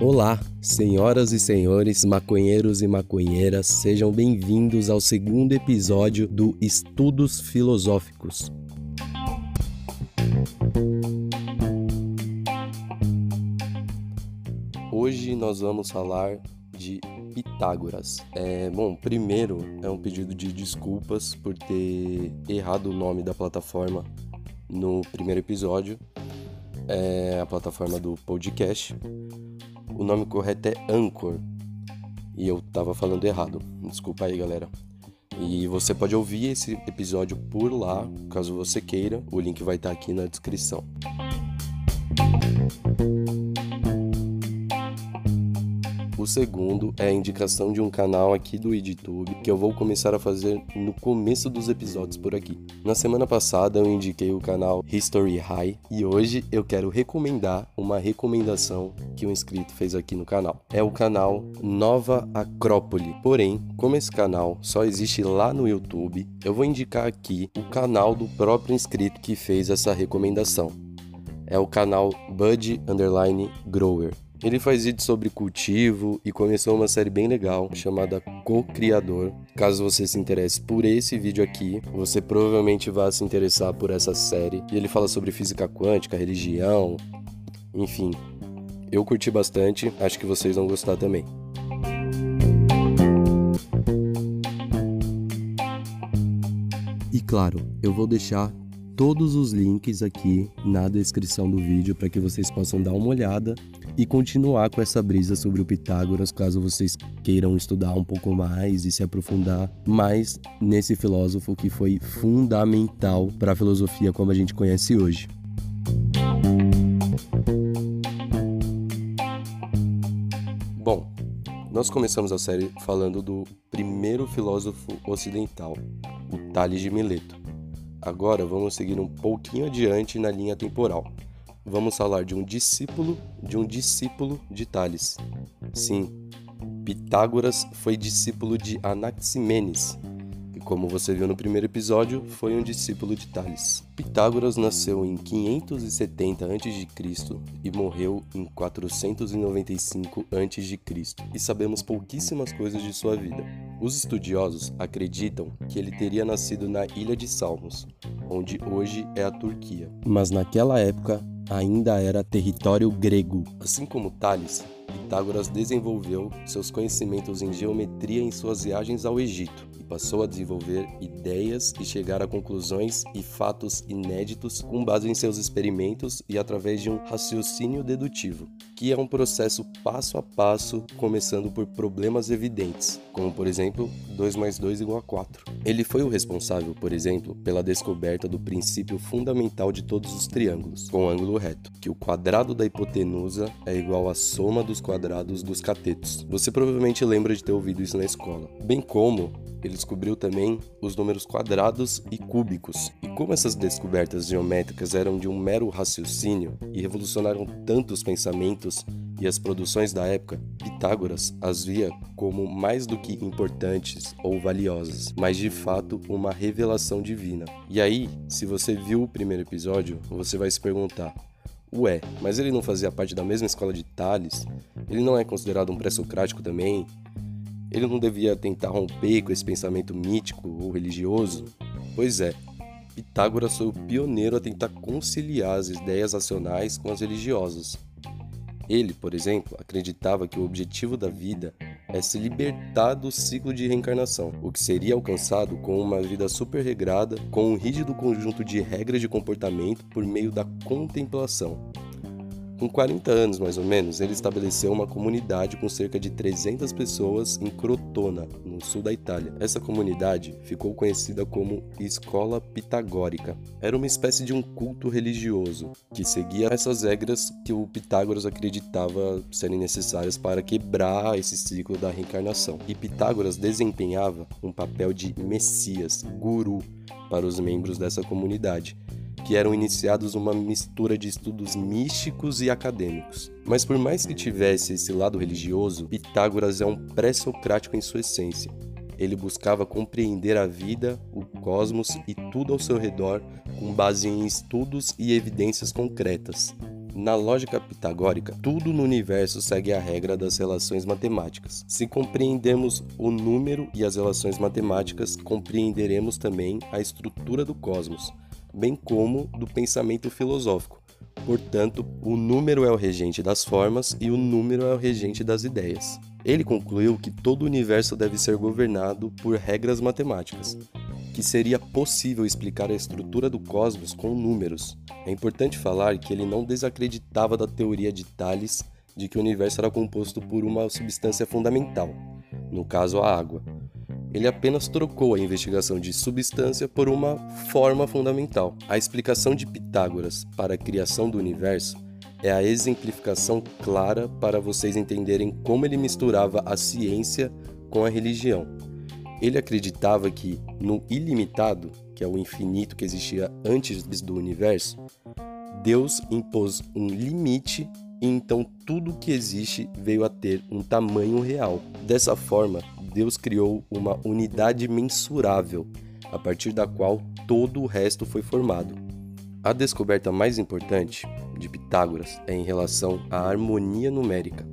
Olá, senhoras e senhores, maconheiros e maconheiras, sejam bem-vindos ao segundo episódio do Estudos Filosóficos. Hoje nós vamos falar de Pitágoras. É, bom, primeiro é um pedido de desculpas por ter errado o nome da plataforma no primeiro episódio. É a plataforma do podcast. O nome correto é Anchor. E eu tava falando errado. Desculpa aí, galera. E você pode ouvir esse episódio por lá, caso você queira. O link vai estar aqui na descrição. O segundo é a indicação de um canal aqui do YouTube que eu vou começar a fazer no começo dos episódios por aqui. Na semana passada eu indiquei o canal History High e hoje eu quero recomendar uma recomendação que um inscrito fez aqui no canal. É o canal Nova Acrópole. Porém, como esse canal só existe lá no YouTube, eu vou indicar aqui o canal do próprio inscrito que fez essa recomendação. É o canal Bud Underline Grower. Ele faz vídeos sobre cultivo e começou uma série bem legal chamada Co-Criador. Caso você se interesse por esse vídeo aqui, você provavelmente vai se interessar por essa série. E ele fala sobre física quântica, religião, enfim. Eu curti bastante, acho que vocês vão gostar também. E claro, eu vou deixar todos os links aqui na descrição do vídeo para que vocês possam dar uma olhada e continuar com essa brisa sobre o Pitágoras, caso vocês queiram estudar um pouco mais e se aprofundar mais nesse filósofo que foi fundamental para a filosofia como a gente conhece hoje. Bom, nós começamos a série falando do primeiro filósofo ocidental, o Tales de Mileto. Agora vamos seguir um pouquinho adiante na linha temporal vamos falar de um discípulo de um discípulo de Tales. Sim, Pitágoras foi discípulo de Anaximenes, que, como você viu no primeiro episódio, foi um discípulo de Tales. Pitágoras nasceu em 570 a.C. e morreu em 495 a.C. e sabemos pouquíssimas coisas de sua vida. Os estudiosos acreditam que ele teria nascido na ilha de Salmos, onde hoje é a Turquia. Mas naquela época ainda era território grego. Assim como Tales, Pitágoras desenvolveu seus conhecimentos em geometria em suas viagens ao Egito e passou a desenvolver ideias e chegar a conclusões e fatos inéditos com base em seus experimentos e através de um raciocínio dedutivo, que é um processo passo a passo, começando por problemas evidentes, como por exemplo 2 mais 2 igual a 4. Ele foi o responsável, por exemplo, pela descoberta do princípio fundamental de todos os triângulos, com ângulo reto, que o quadrado da hipotenusa é igual à soma dos quadrados dos catetos. Você provavelmente lembra de ter ouvido isso na escola. Bem como ele descobriu também os números quadrados e cúbicos. E como essas descobertas geométricas eram de um mero raciocínio e revolucionaram tanto os pensamentos e as produções da época, Pitágoras as via como mais do que importantes ou valiosas, mas de fato uma revelação divina. E aí, se você viu o primeiro episódio, você vai se perguntar: Ué, mas ele não fazia parte da mesma escola de Tales? Ele não é considerado um pré-socrático também? Ele não devia tentar romper com esse pensamento mítico ou religioso? Pois é, Pitágoras foi o pioneiro a tentar conciliar as ideias racionais com as religiosas. Ele, por exemplo, acreditava que o objetivo da vida é se libertar do ciclo de reencarnação, o que seria alcançado com uma vida super regrada, com um rígido conjunto de regras de comportamento por meio da contemplação. Com 40 anos mais ou menos, ele estabeleceu uma comunidade com cerca de 300 pessoas em Crotona, no sul da Itália. Essa comunidade ficou conhecida como Escola Pitagórica. Era uma espécie de um culto religioso que seguia essas regras que o Pitágoras acreditava serem necessárias para quebrar esse ciclo da reencarnação. E Pitágoras desempenhava um papel de messias, guru para os membros dessa comunidade que eram iniciados uma mistura de estudos místicos e acadêmicos. Mas por mais que tivesse esse lado religioso, Pitágoras é um pré-socrático em sua essência. Ele buscava compreender a vida, o cosmos e tudo ao seu redor com base em estudos e evidências concretas. Na lógica pitagórica, tudo no universo segue a regra das relações matemáticas. Se compreendemos o número e as relações matemáticas, compreenderemos também a estrutura do cosmos, bem como do pensamento filosófico. Portanto, o número é o regente das formas e o número é o regente das ideias. Ele concluiu que todo o universo deve ser governado por regras matemáticas, que seria possível explicar a estrutura do cosmos com números. É importante falar que ele não desacreditava da teoria de Thales de que o universo era composto por uma substância fundamental, no caso a água. Ele apenas trocou a investigação de substância por uma forma fundamental. A explicação de Pitágoras para a criação do universo é a exemplificação clara para vocês entenderem como ele misturava a ciência com a religião. Ele acreditava que no ilimitado, que é o infinito que existia antes do universo, Deus impôs um limite e então tudo que existe veio a ter um tamanho real. Dessa forma, Deus criou uma unidade mensurável, a partir da qual todo o resto foi formado. A descoberta mais importante de Pitágoras é em relação à harmonia numérica,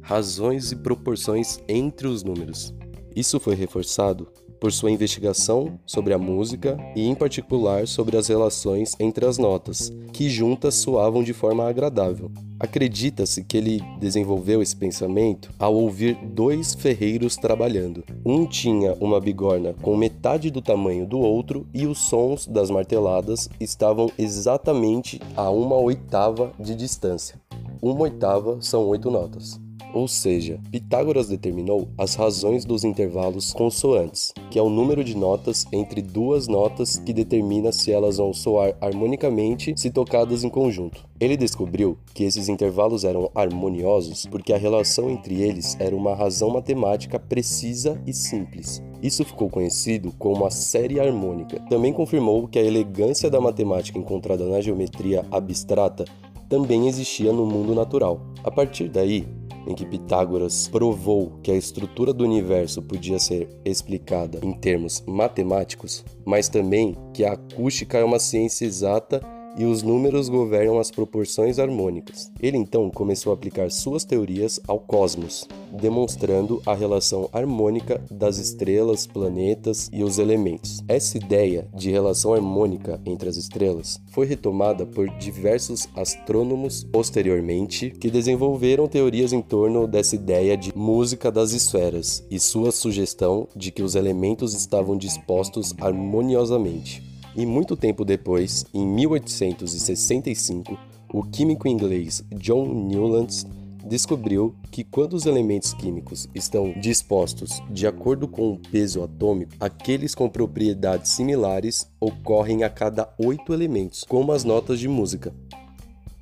razões e proporções entre os números. Isso foi reforçado por sua investigação sobre a música e, em particular, sobre as relações entre as notas, que juntas soavam de forma agradável. Acredita-se que ele desenvolveu esse pensamento ao ouvir dois ferreiros trabalhando. Um tinha uma bigorna com metade do tamanho do outro e os sons das marteladas estavam exatamente a uma oitava de distância. Uma oitava são oito notas. Ou seja, Pitágoras determinou as razões dos intervalos consoantes, que é o número de notas entre duas notas que determina se elas vão soar harmonicamente se tocadas em conjunto. Ele descobriu que esses intervalos eram harmoniosos porque a relação entre eles era uma razão matemática precisa e simples. Isso ficou conhecido como a série harmônica. Também confirmou que a elegância da matemática encontrada na geometria abstrata também existia no mundo natural. A partir daí, em que Pitágoras provou que a estrutura do universo podia ser explicada em termos matemáticos, mas também que a acústica é uma ciência exata e os números governam as proporções harmônicas. Ele então começou a aplicar suas teorias ao cosmos, demonstrando a relação harmônica das estrelas, planetas e os elementos. Essa ideia de relação harmônica entre as estrelas foi retomada por diversos astrônomos posteriormente que desenvolveram teorias em torno dessa ideia de música das esferas e sua sugestão de que os elementos estavam dispostos harmoniosamente. E muito tempo depois, em 1865, o químico inglês John Newlands descobriu que quando os elementos químicos estão dispostos de acordo com o peso atômico, aqueles com propriedades similares ocorrem a cada oito elementos, como as notas de música.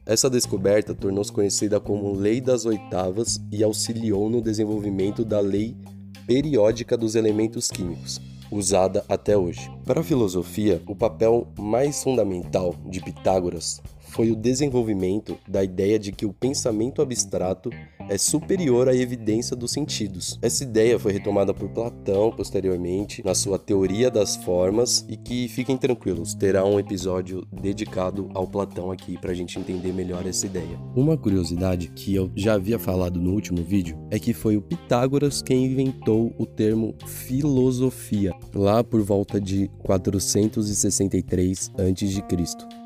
Essa descoberta tornou-se conhecida como Lei das Oitavas e auxiliou no desenvolvimento da Lei Periódica dos Elementos Químicos usada até hoje. Para a filosofia, o papel mais fundamental de Pitágoras foi o desenvolvimento da ideia de que o pensamento abstrato é superior à evidência dos sentidos. Essa ideia foi retomada por Platão posteriormente na sua Teoria das Formas e que fiquem tranquilos, terá um episódio dedicado ao Platão aqui para a gente entender melhor essa ideia. Uma curiosidade que eu já havia falado no último vídeo é que foi o Pitágoras quem inventou o termo filosofia, lá por volta de 463 a.C.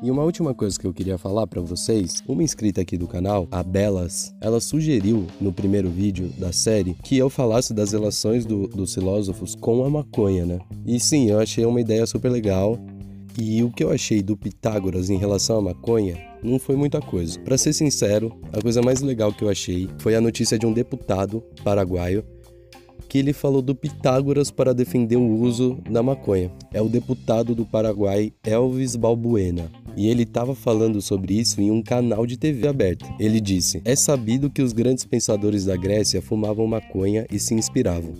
E uma última coisa que eu queria falar para vocês, uma inscrita aqui do canal, a Belas, ela sugeriu no primeiro vídeo da série que eu falasse das relações do, dos filósofos com a maconha, né? E sim, eu achei uma ideia super legal. E o que eu achei do Pitágoras em relação à maconha não foi muita coisa. Para ser sincero, a coisa mais legal que eu achei foi a notícia de um deputado paraguaio que ele falou do Pitágoras para defender o uso da maconha. É o deputado do Paraguai Elvis Balbuena e ele estava falando sobre isso em um canal de TV aberta. Ele disse: É sabido que os grandes pensadores da Grécia fumavam maconha e se inspiravam.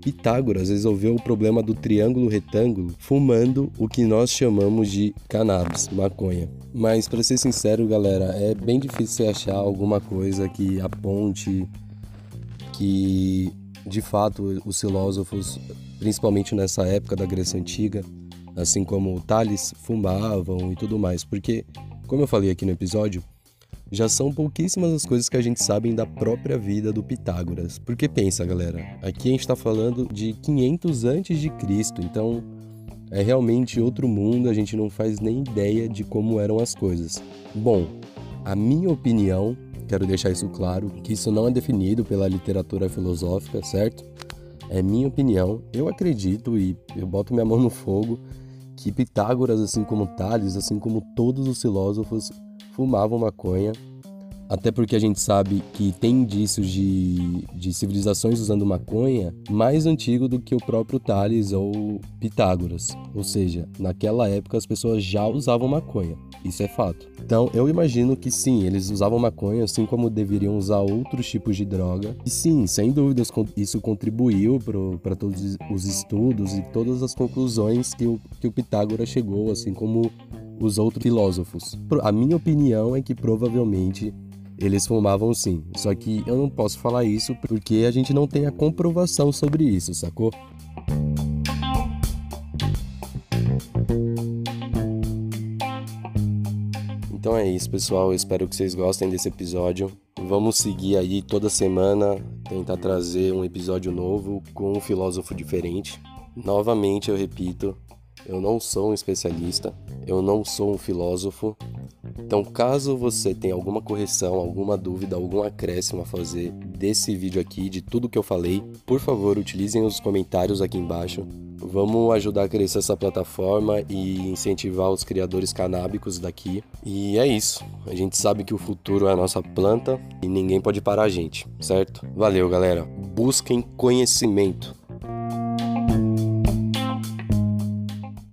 Pitágoras resolveu o problema do triângulo retângulo fumando o que nós chamamos de cannabis, maconha. Mas para ser sincero, galera, é bem difícil achar alguma coisa que aponte que de fato os filósofos, principalmente nessa época da Grécia antiga, assim como Tales fumavam e tudo mais, porque, como eu falei aqui no episódio, já são pouquíssimas as coisas que a gente sabe da própria vida do Pitágoras. Porque pensa, galera, aqui a gente está falando de 500 antes de Cristo, então é realmente outro mundo, a gente não faz nem ideia de como eram as coisas. Bom, a minha opinião, quero deixar isso claro, que isso não é definido pela literatura filosófica, certo? É minha opinião. Eu acredito e eu boto minha mão no fogo que Pitágoras, assim como Tales, assim como todos os filósofos, fumavam maconha até porque a gente sabe que tem indícios de, de civilizações usando maconha mais antigo do que o próprio Tales ou Pitágoras. Ou seja, naquela época as pessoas já usavam maconha. Isso é fato. Então, eu imagino que sim, eles usavam maconha assim como deveriam usar outros tipos de droga. E sim, sem dúvidas, isso contribuiu para todos os estudos e todas as conclusões que o, que o Pitágoras chegou, assim como os outros filósofos. A minha opinião é que provavelmente eles fumavam sim, só que eu não posso falar isso porque a gente não tem a comprovação sobre isso, sacou? Então é isso, pessoal. Eu espero que vocês gostem desse episódio. Vamos seguir aí toda semana, tentar trazer um episódio novo com um filósofo diferente. Novamente, eu repito, eu não sou um especialista, eu não sou um filósofo, então, caso você tenha alguma correção, alguma dúvida, algum acréscimo a fazer desse vídeo aqui, de tudo que eu falei, por favor, utilizem os comentários aqui embaixo. Vamos ajudar a crescer essa plataforma e incentivar os criadores canábicos daqui. E é isso. A gente sabe que o futuro é a nossa planta e ninguém pode parar a gente, certo? Valeu, galera. Busquem conhecimento.